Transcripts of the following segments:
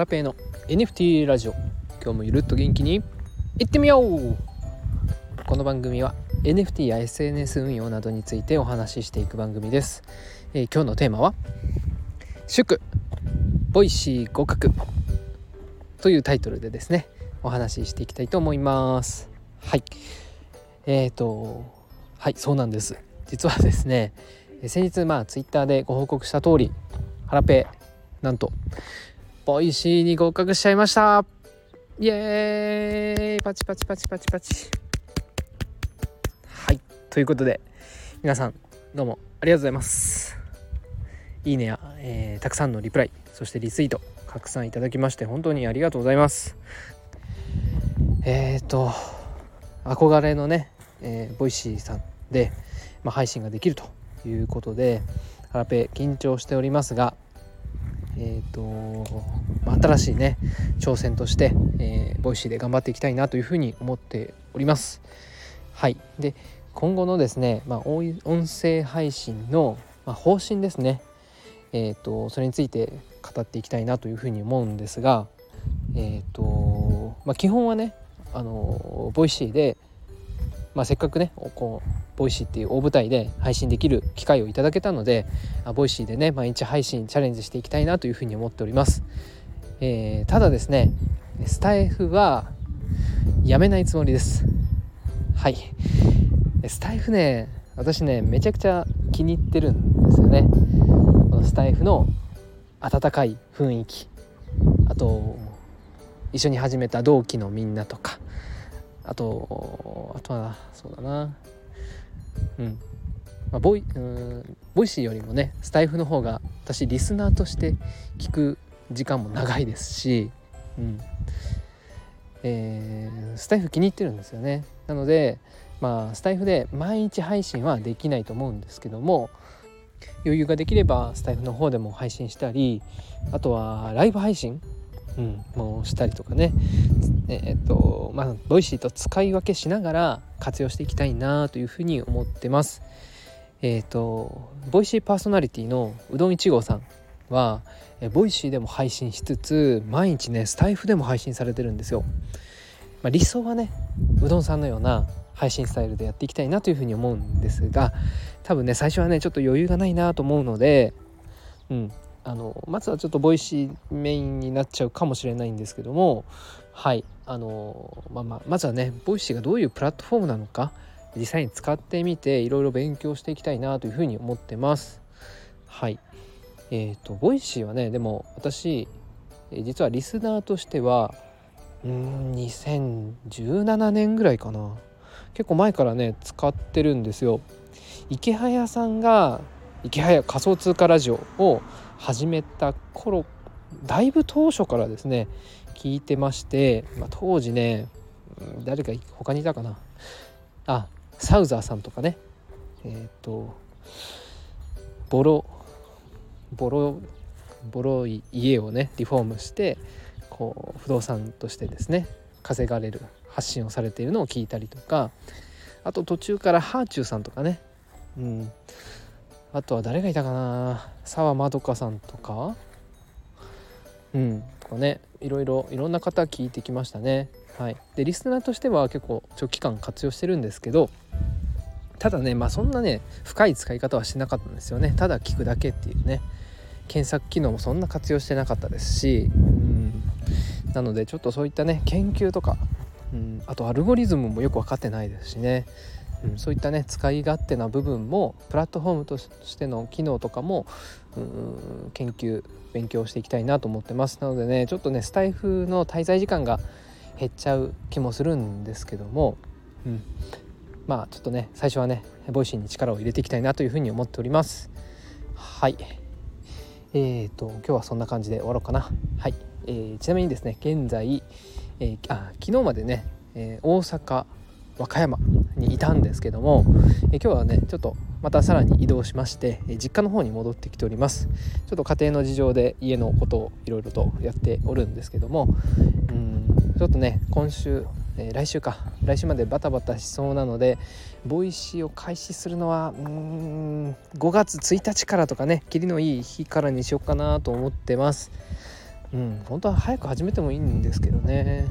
ハラペーの NFT ラジオ。今日もゆるっと元気に。いってみよう。この番組は NFT や SNS 運用などについてお話ししていく番組です、えー、今日のテーマは祝 Voicy合格というタイトルでですねお話ししていきたいと思います。はい。えーとはいそうなんです。実はですね先日まあツイッターでご報告した通りハラペなんと Voicyに合格しちゃいました。イエーイ。パチパチパチパチパチ。はい。ということで皆さんどうもありがとうございます。いいねや、えー、たくさんのリプライそしてリツイート拡散いただきまして本当にありがとうございます。えっ、ー、と憧れのね、えー、 Voicyさんで、まあ、配信ができるということでハラペ緊張しておりますがえーとまあ、新しいね挑戦として、えー、 Voicyで頑張っていきたいなというふうに思っております。はいで今後のですね、まあ、音声配信の、まあ、方針ですね、えーと、それについて語っていきたいなというふうに思うんですが、えーとまあ、基本はねあの Voicyで、まあ、せっかくねこう Voicyっていう大舞台で配信できる機会をいただけたので Voicyでね毎日配信チャレンジしていきたいなというふうに思っております、えー、ただですねスタイフはやめないつもりです。はい。スタイフね私ねめちゃくちゃ気に入ってるんですよね。このスタイフの温かい雰囲気。あと一緒に始めた同期のみんなとか。あとあとはそうだな。うん。まあ、ボイうん Voicyよりもねスタイフの方が私リスナーとして聞く時間も長いですし、うん。えー、スタイフ気に入ってるんですよね。なのでまあスタイフで毎日配信はできないと思うんですけども余裕ができればスタエフの方でも配信したりあとはライブ配信、うん、もしたりとかね。え、っとまあ Voicyと使い分けしながら活用していきたいなというふうに思ってます。えっ、と Voicyパーソナリティのうどん1号さんはえ Voicyでも配信しつつ毎日ねスタエフでも配信されてるんですよ。まあ、理想はねうどんさんのような配信スタイルでやっていきたいなというふうに思うんですが多分ね最初はねちょっと余裕がないなと思うので、うん、あのまずはちょっと Voicyメインになっちゃうかもしれないんですけどもはいあのまあまあまずはね Voicyがどういうプラットフォームなのか実際に使ってみていろいろ勉強していきたいなというふうに思ってます。はい。えっ、ー、と Voicyはねでも私実はリスナーとしてはうん2017年ぐらいかな。結構前からね使ってるんですよ。池早さんが池早仮想通貨ラジオを始めた頃だいぶ当初からですね聞いてまして、まあ、当時ね誰か他にいたかな。あサウザーさんとかね。えっ、ー、とボロボロボロい家をねリフォームしてこう不動産としてですね稼がれる発信をされているのを聞いたりとかあと途中からハーチューさんとかね。うん。あとは誰がいたかな。澤まどかさんとか。うん。とかねいろいろいろんな方聞いてきましたね。はい。でリスナーとしては結構長期間活用してるんですけどただねまあそんなね深い使い方はしなかったんですよね。ただ聞くだけっていうね。検索機能もそんな活用してなかったですしうん。なのでちょっとそういったね研究とか、うん、あとアルゴリズムもよく分かってないですしね。うん、そういったね使い勝手な部分もプラットフォームとしての機能とかも研究勉強していきたいなと思ってます。なのでねちょっとねスタイフの滞在時間が減っちゃう気もするんですけども、うん、まあちょっとね最初はねVoicyに力を入れていきたいなというふうに思っております。はい。えーと今日はそんな感じで終わろうかな。はい、えー、ちなみにですね現在、えー、あ昨日までね、えー、大阪和歌山にいたんですけども、え今日はねちょっとまたさらに移動しまして、え実家の方に戻ってきております。ちょっと家庭の事情で家のことをいろいろとやっておるんですけどもうんちょっとね今週、え、来週か。来週までバタバタしそうなのでボイシーを開始するのはうん5月1日からとかね切りのいい日からにしようかなと思ってます。うん本当は早く始めてもいいんですけどね。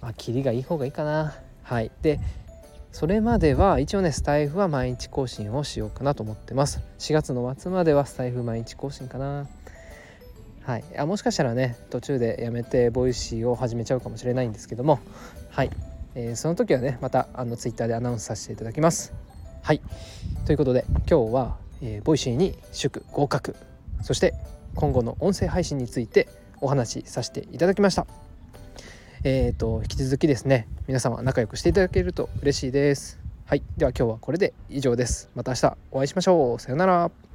まあキリがいい方がいいかな。はい。でそれまでは一応ねスタエフは毎日更新をしようかなと思ってます。4月の末まではスタエフ毎日更新かな。はい。あもしかしたらね途中でやめて Voicyを始めちゃうかもしれないんですけども。はい、えー、その時はねまたあのツイッターでアナウンスさせていただきます。はい。ということで今日は、えー、 Voicyに祝合格。そして今後の音声配信についてお話しさせていただきました。えーと、引き続きですね皆様仲良くしていただけると嬉しいです。はいでは今日はこれで以上です。また明日お会いしましょう。さようなら。